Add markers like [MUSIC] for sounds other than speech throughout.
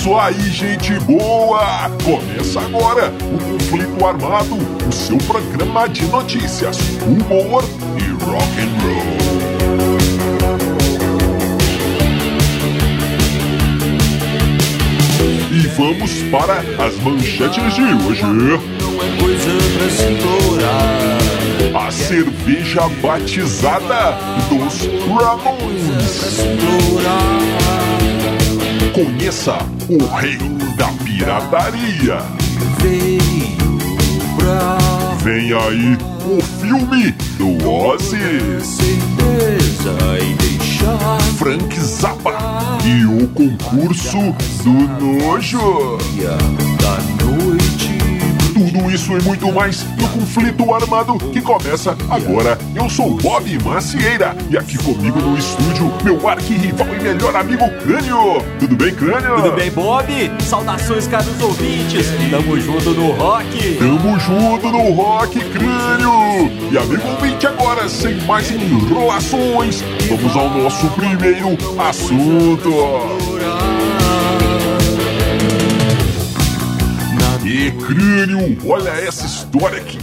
isso aí, gente boa! Começa agora o Conflito Armado, o seu programa de notícias, humor e rock and roll. E vamos para as manchetes de hoje. Não é coisa pra. A cerveja batizada dos Ramones. Conheça o rei da pirataria. Vem aí o filme do Ozzy, Frank Zappa e o concurso do nojo. Tudo isso e muito mais no conflito armado que começa agora. Eu sou Bob Macieira e aqui comigo no estúdio, meu arquirrival e melhor amigo Crânio. Tudo bem, Crânio? Tudo bem, Bob? Saudações, caros ouvintes. Tamo junto no rock. Tamo junto no Rock Crânio! E amigo ouvinte, agora, sem mais enrolações, vamos ao nosso primeiro assunto. E Crânio, olha essa história aqui.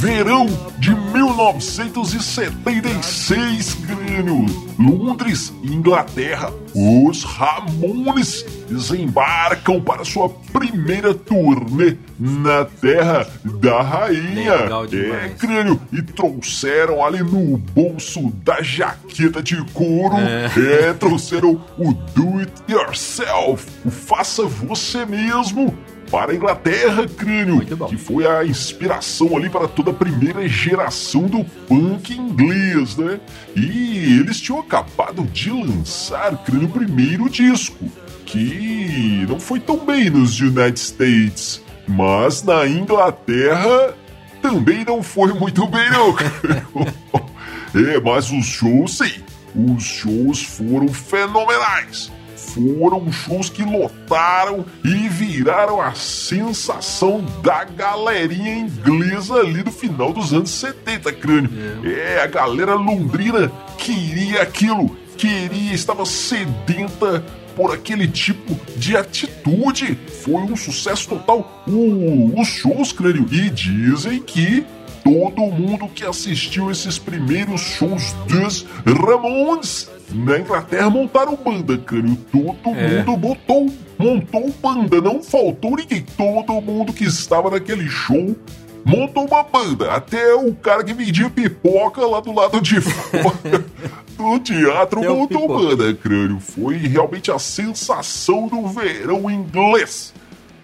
Verão de 1976, Crânio. Londres, Inglaterra. Os Ramones desembarcam para sua primeira turnê na Terra da Rainha. É. Crânio. E trouxeram ali no bolso da jaqueta de couro. É, [LAUGHS] trouxeram o Do It Yourself, o Faça Você Mesmo. Para a Inglaterra, Crânio, que foi a inspiração ali para toda a primeira geração do punk inglês, né? E eles tinham acabado de lançar, Crânio, o primeiro disco, que não foi tão bem nos United States, mas na Inglaterra também não foi muito bem, não. [LAUGHS] É, mas os shows, sim, os shows foram fenomenais foram shows que lotaram e viraram a sensação da galerinha inglesa ali do final dos anos 70, crânio. É, a galera londrina queria aquilo, queria, estava sedenta por aquele tipo de atitude. Foi um sucesso total. O- os shows, crânio, e dizem que todo mundo que assistiu esses primeiros shows dos Ramones na Inglaterra montaram banda, crânio. Todo É. mundo botou, montou banda, não faltou ninguém. Todo mundo que estava naquele show montou uma banda. Até o cara que vendia pipoca lá do lado de [LAUGHS] fora do teatro Até montou pipoca. banda, crânio. Foi realmente a sensação do verão inglês.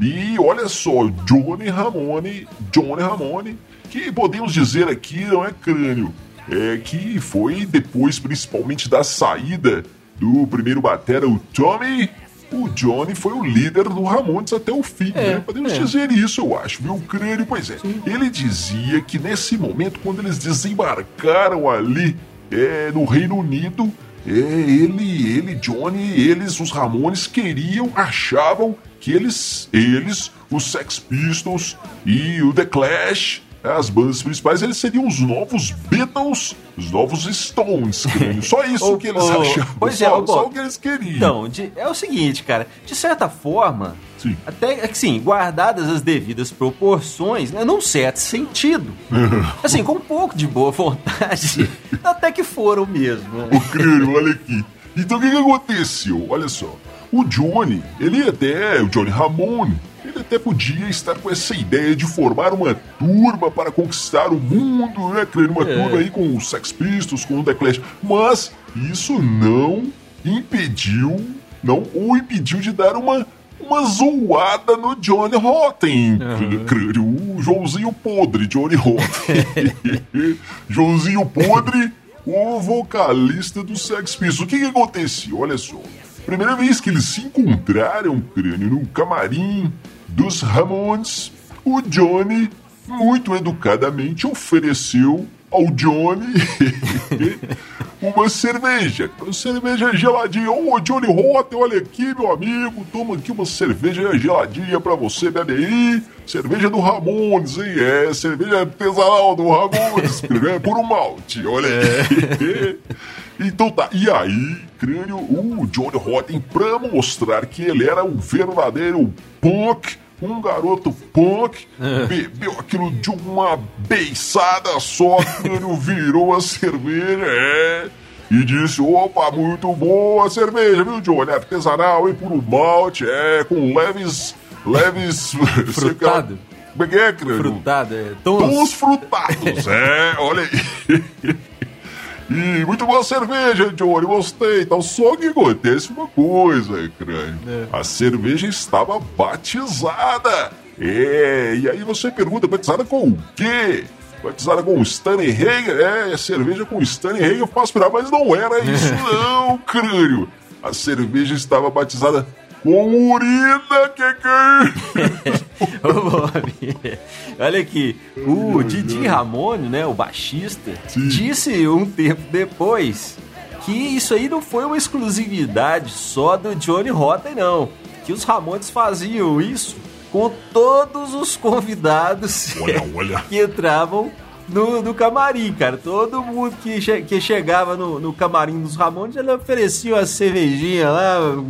E olha só, Johnny Ramone, Johnny Ramone, que podemos dizer aqui não é crânio, é que foi depois, principalmente da saída do primeiro batera, o Tommy, o Johnny foi o líder do Ramones até o fim, É, né? Podemos é. dizer isso, eu acho, viu? Crânio, pois é. Ele dizia que nesse momento, quando eles desembarcaram ali é, no Reino Unido, é, ele, ele, Johnny, eles, os Ramones, queriam, achavam que eles, eles, os Sex Pistols e o The Clash, as bandas principais, eles seriam os novos Beatles, os novos Stones. Só isso Ô, que eles ô, achavam. pois é, só, ô, Bob. só o que eles queriam. Então, de- é o seguinte, cara. De certa forma, Sim. até assim, guardadas as devidas proporções, né, num certo sentido. [LAUGHS] Assim, com um pouco de boa vontade, [LAUGHS] até que foram mesmo. O crânio, olha aqui. Então o que, que aconteceu? Olha só. O Johnny, ele até, o Johnny Ramone, ele até podia estar com essa ideia de formar uma turma para conquistar o mundo, né, crânio? Uma É. turma aí com os Sex Pistols, com o The Clash. Mas isso não impediu, não o impediu de dar uma, uma zoada no Johnny Rotten. Crânio, o Joãozinho podre, Johnny Rotten. [LAUGHS] Joãozinho podre o vocalista do Sex Pistols. O que, que aconteceu? Olha só. Primeira vez que eles se encontraram, crânio, no camarim dos Ramones, o Johnny, muito educadamente, ofereceu ao Johnny [LAUGHS] uma cerveja. Uma cerveja geladinha. Ô, Johnny Rotten, olha aqui, meu amigo. Toma aqui uma cerveja geladinha pra você, bebe aí. Cerveja do Ramones, hein? É, cerveja artesanal do Ramones. [LAUGHS] é por um malte, olha aqui. [LAUGHS] Então tá, e aí, crânio, o Johnny Rotten, pra mostrar que ele era um verdadeiro punk, um garoto punk, bebeu aquilo de uma beiçada só, [LAUGHS] crânio, virou a cerveja, é. E disse, opa, muito boa a cerveja, viu, Johnny? Artesanal, hein, puro malte, é, com leves, leves... [LAUGHS] Frutado. Como é que é, crânio? Frutado, é. Tons. Tons frutados, é, olha aí. [LAUGHS] E muito boa cerveja, Johnny, gostei. Então, só que acontece uma coisa, crânio. É. A cerveja estava batizada. É, e aí você pergunta, batizada com o quê? Batizada com Stanley? É, é cerveja com Stanley Hager faz virar, mas não era isso [LAUGHS] não, crânio. A cerveja estava batizada urina, que que é isso? [LAUGHS] Ô, Bob, Olha aqui, o Didi Ramone, né, o baixista, Sim. disse um tempo depois que isso aí não foi uma exclusividade só do Johnny Rotten, não. Que os Ramones faziam isso com todos os convidados Olha, olha. [LAUGHS] que entravam no, no camarim, cara. Todo mundo que, che- que chegava no, no camarim dos Ramones, ele oferecia uma cervejinha lá,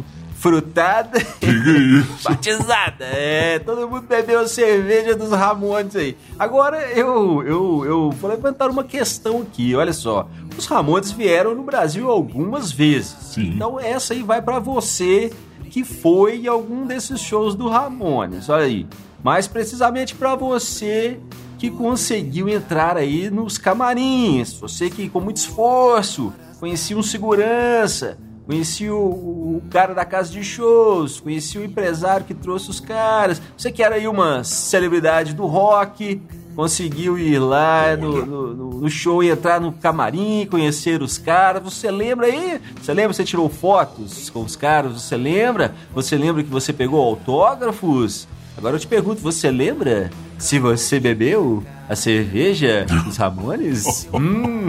frutada. [LAUGHS] Que que é isso? Batizada, é, todo mundo bebeu cerveja dos Ramones aí. Agora eu, eu, eu vou levantar uma questão aqui, olha só. Os Ramones vieram no Brasil algumas vezes. Sim. Então essa aí vai pra você que foi em algum desses shows do Ramones, olha aí. Mais precisamente pra você que conseguiu entrar aí nos camarins. Você que com muito esforço conhecia um segurança, conhecia o, o cara da casa de shows, conhecia o empresário que trouxe os caras. Você que era aí uma celebridade do rock, conseguiu ir lá no, no- no- show e entrar no camarim, conhecer os caras. Você lembra aí? Você lembra? Você tirou fotos com os caras? Você lembra? Você lembra que você pegou autógrafos? Agora eu te pergunto, você lembra se você bebeu a cerveja dos Ramones? [LAUGHS] hum.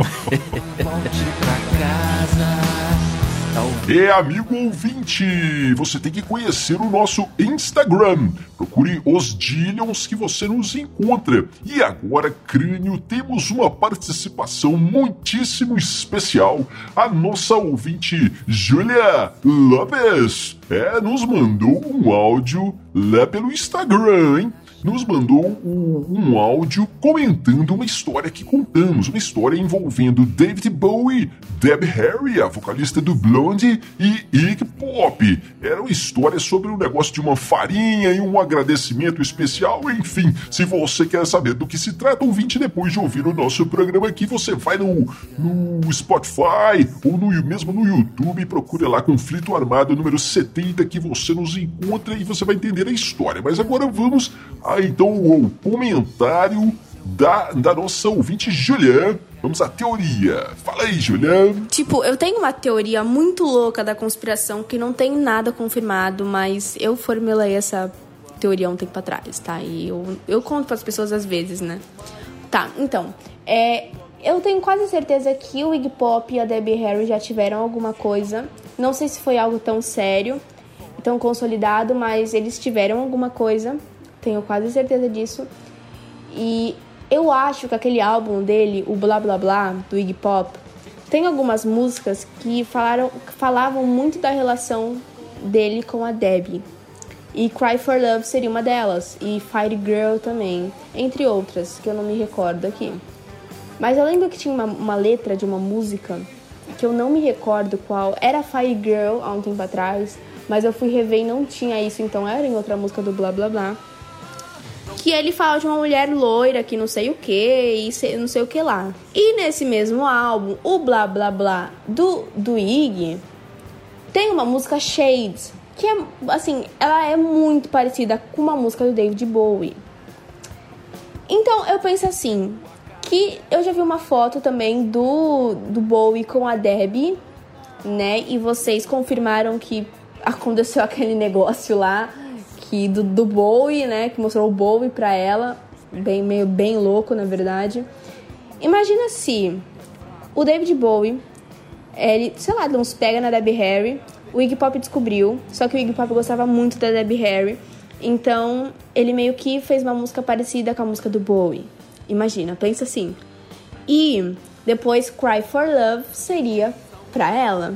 É, amigo ouvinte, você tem que conhecer o nosso Instagram. Procure os Dillions que você nos encontra. E agora, Crânio, temos uma participação muitíssimo especial. A nossa ouvinte, Julia Lopes, é, nos mandou um áudio lá pelo Instagram, hein? Nos mandou um, áudio comentando uma história que contamos, uma história envolvendo David Bowie, Deb Harry, a vocalista do Blondie, e Iggy Pop. Era uma história sobre um negócio de uma farinha e um agradecimento especial, enfim. Se você quer saber do que se trata, ouvinte, depois de ouvir o nosso programa aqui, você vai no, no Spotify ou no, mesmo no YouTube e procura lá Conflito Armado número 70 que você nos encontra e você vai entender a história. Mas agora vamos a, então ao comentário da, da nossa ouvinte Julian. Vamos à teoria. Fala aí, Julian. Tipo, eu tenho uma teoria muito louca da conspiração que não tem nada confirmado, mas eu formulei essa teoria um tempo atrás, tá? E eu, eu conto para as pessoas às vezes, né? Tá, então, é, eu tenho quase certeza que o Iggy Pop e a Debbie Harry já tiveram alguma coisa. Não sei se foi algo tão sério, tão consolidado, mas eles tiveram alguma coisa. Tenho quase certeza disso. E eu acho que aquele álbum dele, o Blá Blá Blá, do Iggy Pop, tem algumas músicas que falaram, falavam muito da relação dele com a Debbie. E Cry for Love seria uma delas. E Fire Girl também. Entre outras, que eu não me recordo aqui. Mas eu lembro que tinha uma, uma letra de uma música que eu não me recordo qual. Era Fire Girl há um tempo atrás. Mas eu fui rever e não tinha isso, então era em outra música do Blá Blá Blá que ele fala de uma mulher loira que não sei o que e não sei o que lá. E nesse mesmo álbum, o blá blá blá do, do Iggy tem uma música Shades, que é assim, ela é muito parecida com uma música do David Bowie. Então eu penso assim, que eu já vi uma foto também do, do Bowie com a Debbie, né? E vocês confirmaram que [LAUGHS] aconteceu aquele negócio lá que do, do Bowie, né? Que mostrou o Bowie pra ela, bem meio bem louco na verdade. Imagina se o David Bowie, ele, sei lá, uns pega na Debbie Harry, o Iggy Pop descobriu, só que o Iggy Pop gostava muito da Debbie Harry, então ele meio que fez uma música parecida com a música do Bowie. Imagina, pensa assim. E depois Cry for Love seria pra ela.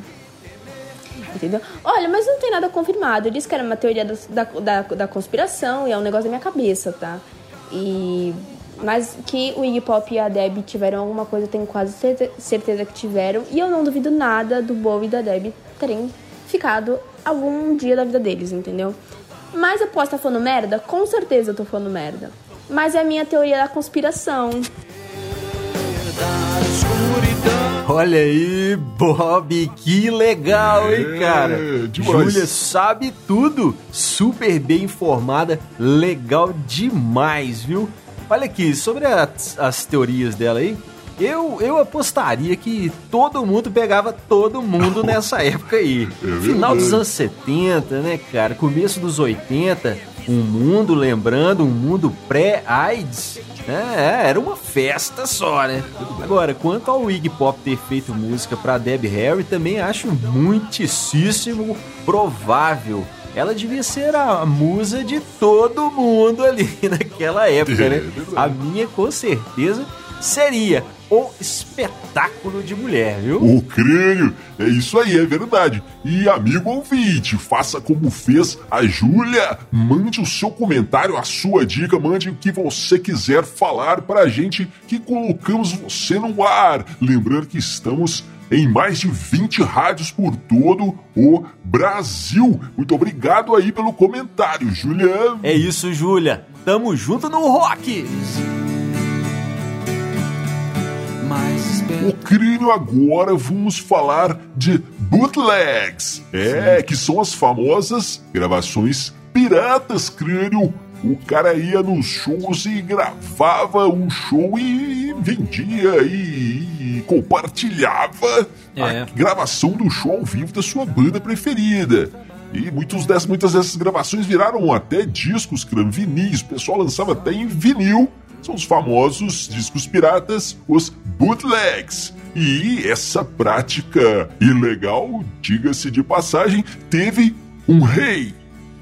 Entendeu? Olha, mas não tem nada confirmado. Eu disse que era uma teoria da, da, da, da conspiração e é um negócio da minha cabeça, tá? E. Mas que o Iggy Pop e a Debbie tiveram alguma coisa, eu tenho quase certe- certeza que tiveram. E eu não duvido nada do Bowie e da Debbie terem ficado algum dia da vida deles, entendeu? Mas eu posso estar falando merda? Com certeza eu tô falando merda. Mas é a minha teoria da conspiração. Olha aí, Bob, que legal, hein, É, cara? demais. Júlia sabe tudo, super bem informada, legal demais, viu? Olha aqui, sobre as, as teorias dela aí, eu, eu apostaria que todo mundo pegava todo mundo nessa [LAUGHS] época aí. É Final dos anos 70, né, cara? Começo dos 80, um mundo, lembrando, um mundo pré-AIDS. É, era uma festa só, né? Agora, quanto ao Iggy Pop ter feito música pra Debbie Harry, também acho muitíssimo provável. Ela devia ser a musa de todo mundo ali [LAUGHS] naquela época, né? É. [LAUGHS] A minha, com certeza, seria o espetáculo de mulher, viu? O crânio, é isso aí, é verdade. E amigo ouvinte, faça como fez a Júlia. Mande o seu comentário, a sua dica, mande o que você quiser falar pra gente que colocamos você no ar. Lembrando que estamos em mais de 20 rádios por todo o Brasil. Muito obrigado aí pelo comentário, Juliano. É isso, Júlia. Tamo junto no rock! O crânio agora vamos falar de bootlegs. É, que são as famosas gravações piratas, crânio. O cara ia nos shows e gravava um show e vendia e, compartilhava É. a gravação do show ao vivo da sua banda preferida. E muitos dessas, muitas dessas gravações viraram até discos, crânio, vinis. O pessoal lançava até em vinil são os famosos discos piratas, os bootlegs. E essa prática ilegal, diga-se de passagem, teve um rei.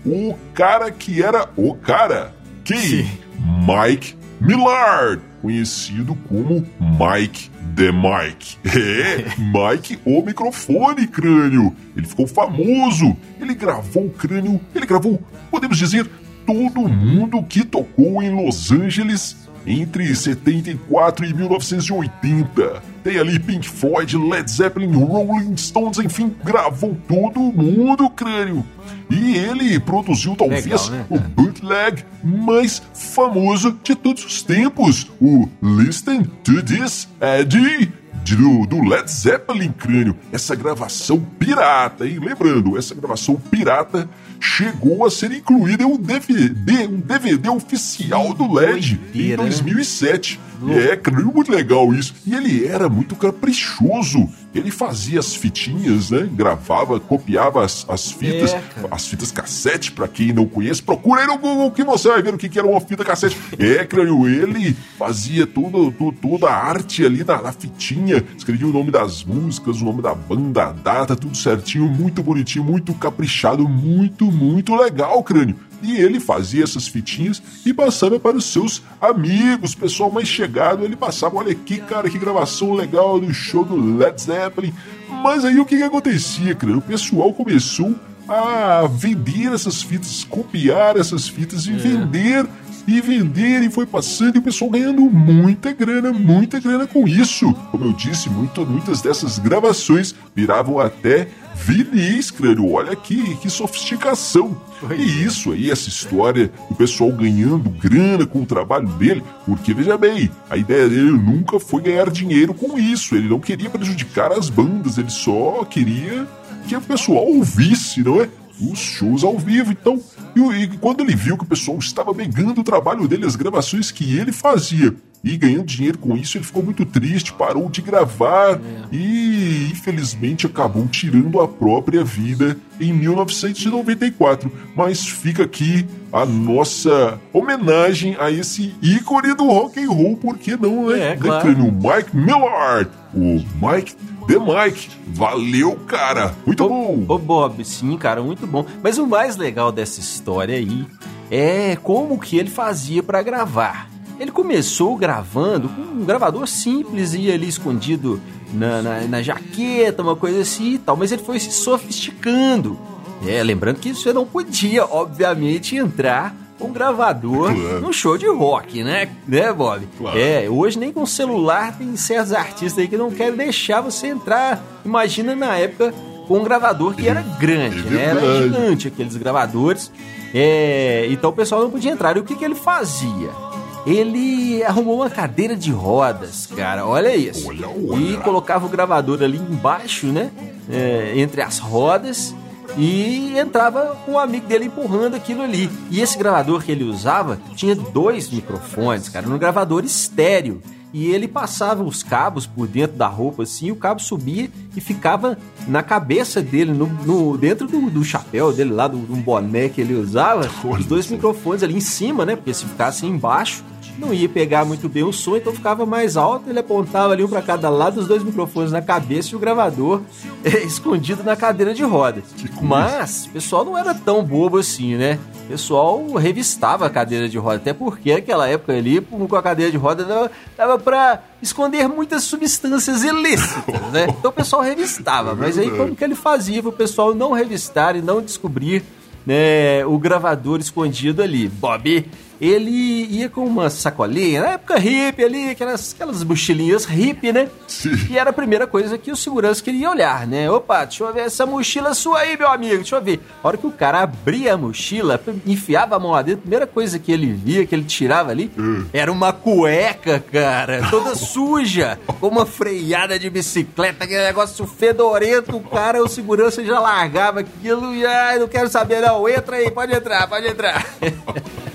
O cara que era o cara. Quem? Sim. Mike Millard, conhecido como Mike the Mike. É, [LAUGHS] Mike o microfone crânio. Ele ficou famoso. Ele gravou o crânio, ele gravou, podemos dizer, todo mundo que tocou em Los Angeles entre 74 e 1980. Tem ali Pink Floyd, Led Zeppelin, Rolling Stones, enfim, gravou todo mundo, crânio. E ele produziu talvez Legal, né, o bootleg mais famoso de todos os tempos, o Listen to This Eddie. Do, do Led Zeppelin crânio, essa gravação pirata, hein? Lembrando, essa gravação pirata chegou a ser incluída em um DVD, um DVD oficial do LED em Doideira, né? 2007. É, crânio, muito legal isso. E ele era muito caprichoso. Ele fazia as fitinhas, né? Gravava, copiava as, as fitas, É, cara. as fitas cassete, pra quem não conhece, procura aí no Google que você vai ver o que, que era uma fita cassete. É, crânio, ele fazia tudo, tu- toda a arte ali na, na fitinha, escrevia o nome das músicas, o nome da banda, a data, tudo certinho, muito bonitinho, muito caprichado, muito, muito legal, crânio. E ele fazia essas fitinhas e passava para os seus amigos, pessoal mais chegado. Ele passava, olha aqui, cara, que gravação legal do show do Led Zeppelin. Mas aí o que, que acontecia, crânio? O pessoal começou a vender essas fitas, copiar essas fitas e vender e vender e foi passando e o pessoal ganhando muita grana, muita grana com isso. Como eu disse, muito, muitas dessas gravações viravam até vinis, crânio. Olha que, que sofisticação. E isso aí, essa história do pessoal ganhando grana com o trabalho dele, porque veja bem, a ideia dele nunca foi ganhar dinheiro com isso. Ele não queria prejudicar as bandas, ele só queria que o pessoal ouvisse, não é? Os shows ao vivo. Então, e, e quando ele viu que o pessoal estava pegando o trabalho dele, as gravações que ele fazia e ganhando dinheiro com isso, ele ficou muito triste, parou de gravar e infelizmente acabou tirando a própria vida em 1994. Mas fica aqui a nossa homenagem a esse ícone do rock and roll, por que não, né? É, Né, claro. O Mike Millard, o Mike The Mike. Valeu, cara. Muito bom. Ô Bob, sim, cara, muito bom. Mas o mais legal dessa história aí é como que ele fazia pra gravar. Ele começou gravando com um gravador simples e ali escondido na, na, na jaqueta, uma coisa assim e tal, mas ele foi se sofisticando. É, lembrando que você não podia, obviamente, entrar com um gravador Claro. num show de rock, né? Né, Bob? Claro. É, hoje nem com celular tem certos artistas aí que não querem deixar você entrar. Imagina na época com um gravador que era grande, É né? Era gigante aqueles gravadores. É, então o pessoal não podia entrar. E o que, que ele fazia? Ele arrumou uma cadeira de rodas, cara. Olha isso. E colocava o gravador ali embaixo, né? É, entre as rodas. E entrava com um amigo dele empurrando aquilo ali. E esse gravador que ele usava tinha dois microfones, cara, no gravador estéreo. E ele passava os cabos por dentro da roupa assim, e o cabo subia e ficava na cabeça dele, no, no- dentro do, do chapéu dele lá, do, do boné que ele usava. Os dois microfones ali em cima, né? Porque se ficasse embaixo, não ia pegar muito bem o som, então ficava mais alto. Ele apontava ali um para cada lado, os dois microfones na cabeça e o gravador [LAUGHS] eh, escondido na cadeira de roda. Mas o pessoal não era tão bobo assim, né? O pessoal revistava a cadeira de roda, até porque naquela época ali, com a cadeira de roda, dava, dava para esconder muitas substâncias ilícitas, né? [LAUGHS] Então o pessoal revistava. Mas aí como que ele fazia para o pessoal não revistar e não descobrir né, o gravador escondido ali. Bob, ele ia com uma sacolinha, na época hippie ali, aquelas, aquelas mochilinhas hippie, né? Sim. E era a primeira coisa que o segurança queria olhar, né? Opa, deixa eu ver essa mochila sua aí, meu amigo, deixa eu ver. A hora que o cara abria a mochila, enfiava a mão lá dentro, a primeira coisa que ele via, que ele tirava ali, era uma cueca, cara, toda [LAUGHS] suja, com uma freada de bicicleta, aquele negócio fedorento, o cara, o segurança já largava aquilo e, ai, não quero saber não, entra aí, pode entrar, pode entrar. [LAUGHS]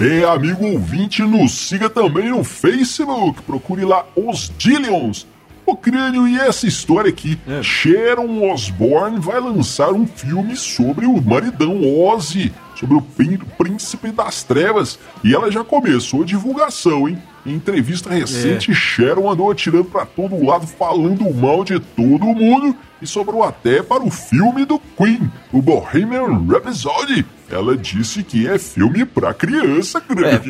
É, amigo ouvinte, nos siga também no Facebook. Procure lá os Dillions. O crânio e essa história aqui. É. Sharon Osbourne vai lançar um filme sobre o maridão Ozzy, sobre o príncipe das trevas. E ela já começou a divulgação, hein? Em entrevista recente, É. Sharon andou atirando pra todo lado, falando mal de todo mundo e sobrou até para o filme do Queen, o Bohemian Rhapsody. Ela disse que é filme pra criança, que é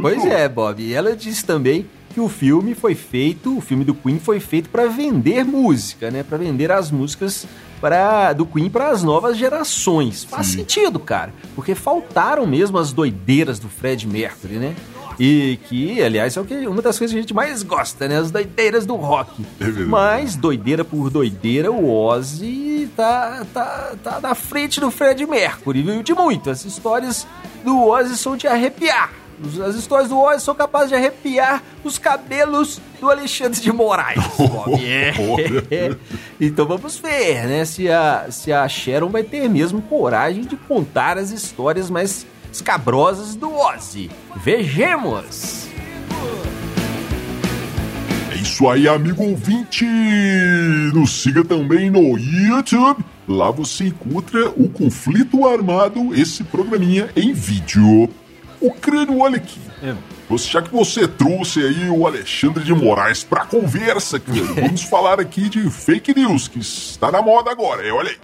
pois é, Bob. E ela disse também que o filme foi feito, o filme do Queen foi feito para vender música, né? Para vender as músicas para do Queen para as novas gerações. Faz Sim. sentido, cara, porque faltaram mesmo as doideiras do Fred Mercury, né? E que, aliás, é o que, uma das coisas que a gente mais gosta, né? As doideiras do rock. É. Mas, doideira por doideira, o Ozzy tá, tá, tá na frente do Fred Mercury, viu? De muito. As histórias do Ozzy são de arrepiar. As histórias do Ozzy são capazes de arrepiar os cabelos do Alexandre de Moraes. [LAUGHS] É. Então vamos ver, né? Se a, se a Sharon vai ter mesmo coragem de contar as histórias mais escabrosas do Ozzy. Vejamos! É isso aí, amigo ouvinte! Nos siga também no YouTube. Lá você encontra o Conflito Armado, esse programinha em vídeo. O crânio, olha aqui. Você, já que você trouxe aí o Alexandre de Moraes pra conversa, crânio, [LAUGHS] vamos falar aqui de fake news, que está na moda agora, é, olha aí.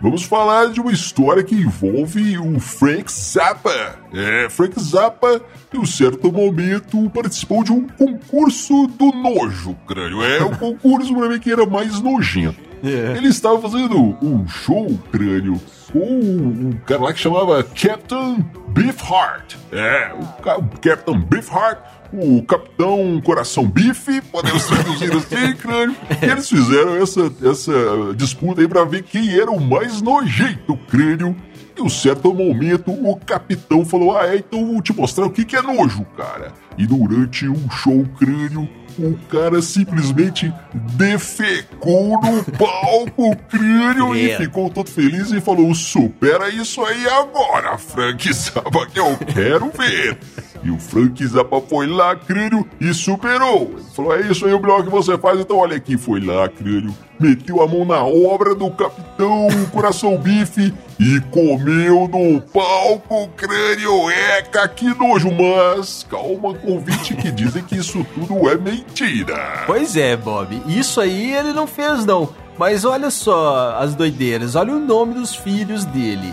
Vamos falar de uma história que envolve o Frank Zappa. É, Frank Zappa, em um certo momento, participou de um concurso do nojo, crânio. É, um concurso pra mim que era mais nojento. Ele estava fazendo um show, crânio, com um cara lá que chamava Captain Beefheart. É, o, o Captain Beefheart, o Capitão Coração Bife, podemos traduzir assim, [LAUGHS] crânio. E eles fizeram essa, essa disputa aí pra ver quem era o mais nojento, crânio. Em um certo momento, o capitão falou: Ah, é, então vou te mostrar o que, que é nojo, cara. E durante um show crânio, o cara simplesmente defecou no palco crânio e É. ficou todo feliz e falou: Supera isso aí agora, Frank [LAUGHS] Zappa, que eu quero ver. E o Frank Zappa foi lá, crânio, e superou. Ele falou: É isso aí o melhor que você faz, então olha aqui. Foi lá, crânio, meteu a mão na obra do capitão Coração Bife e comeu no palco, crânio. Eca, que nojo, mas calma, convite que dizem que isso tudo é mentira. Pois é, Bob. Isso aí ele não fez, não. Mas olha só as doideiras. Olha o nome dos filhos dele.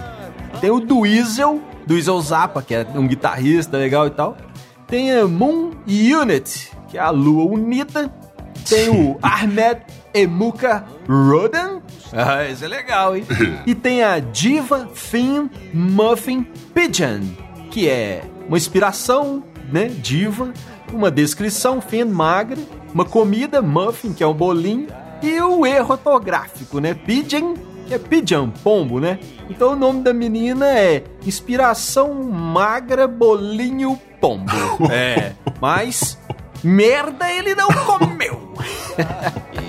Tem o Dweezil do Iso Zappa, que é um guitarrista legal e tal. Tem a Moon Unit, que é a Lua Unida. Tem o [LAUGHS] Ahmed Emuka Rodan. Ah, esse é legal, hein? [LAUGHS] e tem a Diva Thin Muffin Pigeon, que é uma inspiração, né? Diva, uma descrição Thin magra, uma comida Muffin, que é um bolinho, e o erro ortográfico, né? Pigeon, é pigeon, pombo, né? Então o nome da menina é Inspiração Magra Bolinho Pombo. [LAUGHS] É, mas merda ele não comeu. [LAUGHS]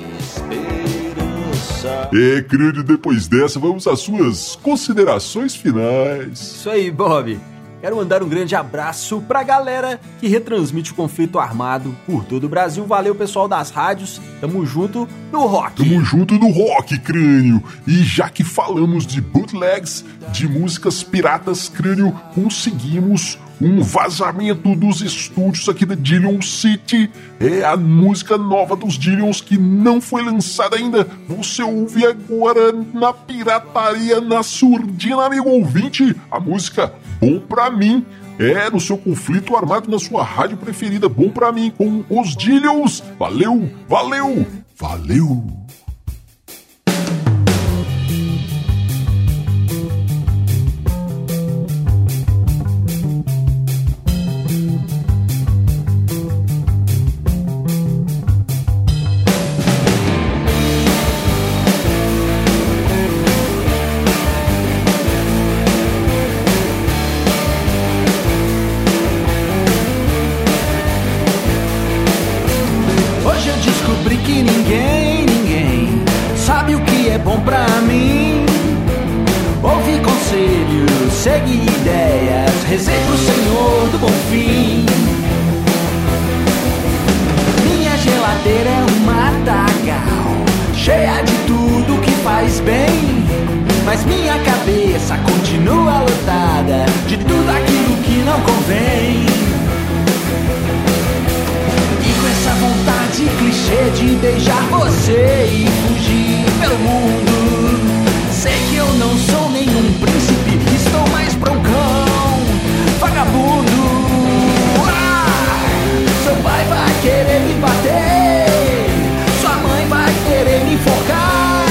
É, crânio, depois dessa, vamos às suas considerações finais. Isso aí, Bob. Quero mandar um grande abraço pra galera que retransmite o conflito armado por todo o Brasil. Valeu, pessoal das rádios. Tamo junto no rock. Tamo junto no rock, crânio. E já que falamos de bootlegs, de músicas piratas, crânio, conseguimos um vazamento dos estúdios aqui da Dillion City. É a música nova dos Dillions que não foi lançada ainda. Você ouve agora na pirataria, na surdina, amigo ouvinte. A música Bom Pra Mim. É, no seu conflito armado na sua rádio preferida, bom pra mim, com os Dillions. Valeu, valeu, valeu! Segui ideias, rezei pro Senhor do bom fim. Minha geladeira é um matagal, cheia de tudo que faz bem. Mas minha cabeça continua lotada de tudo aquilo que não convém. E com essa vontade clichê de beijar você e fugir pelo mundo. Sei que eu não sou nenhum príncipe, pra um cão vagabundo. Ah! Seu pai vai querer me bater, sua mãe vai querer me enforcar,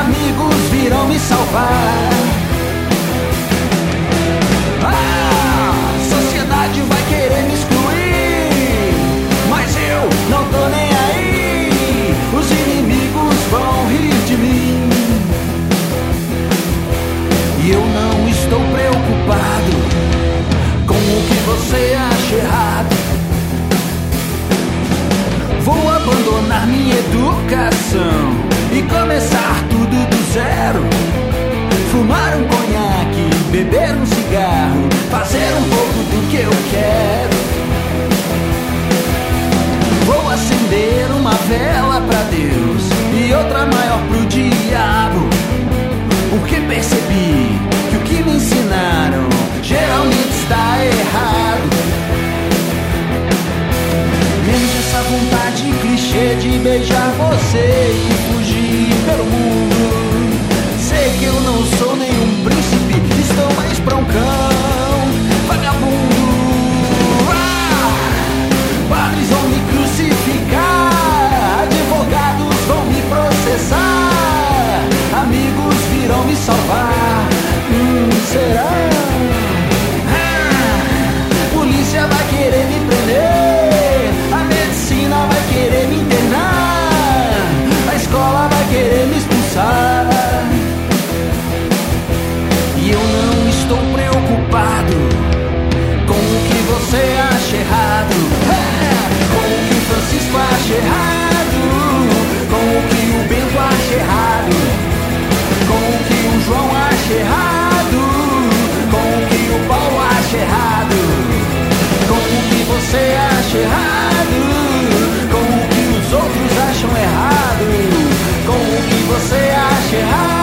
amigos virão me salvar. Você acha errado. Vou abandonar minha educação e começar tudo do zero. Fumar um conhaque, beber um cigarro, fazer um pouco do que eu quero. Vou acender uma vela pra Deus e outra maior pro diabo. Porque percebi beijar você e fugir pelo mundo. Sei que eu não sou nenhum príncipe, estou mais pra um cão vagabundo. Ah, padres vão me crucificar, advogados vão me processar, amigos virão me salvar. Hum, será? Ah, polícia vai querer me com o que os outros acham errado, com o que você acha errado.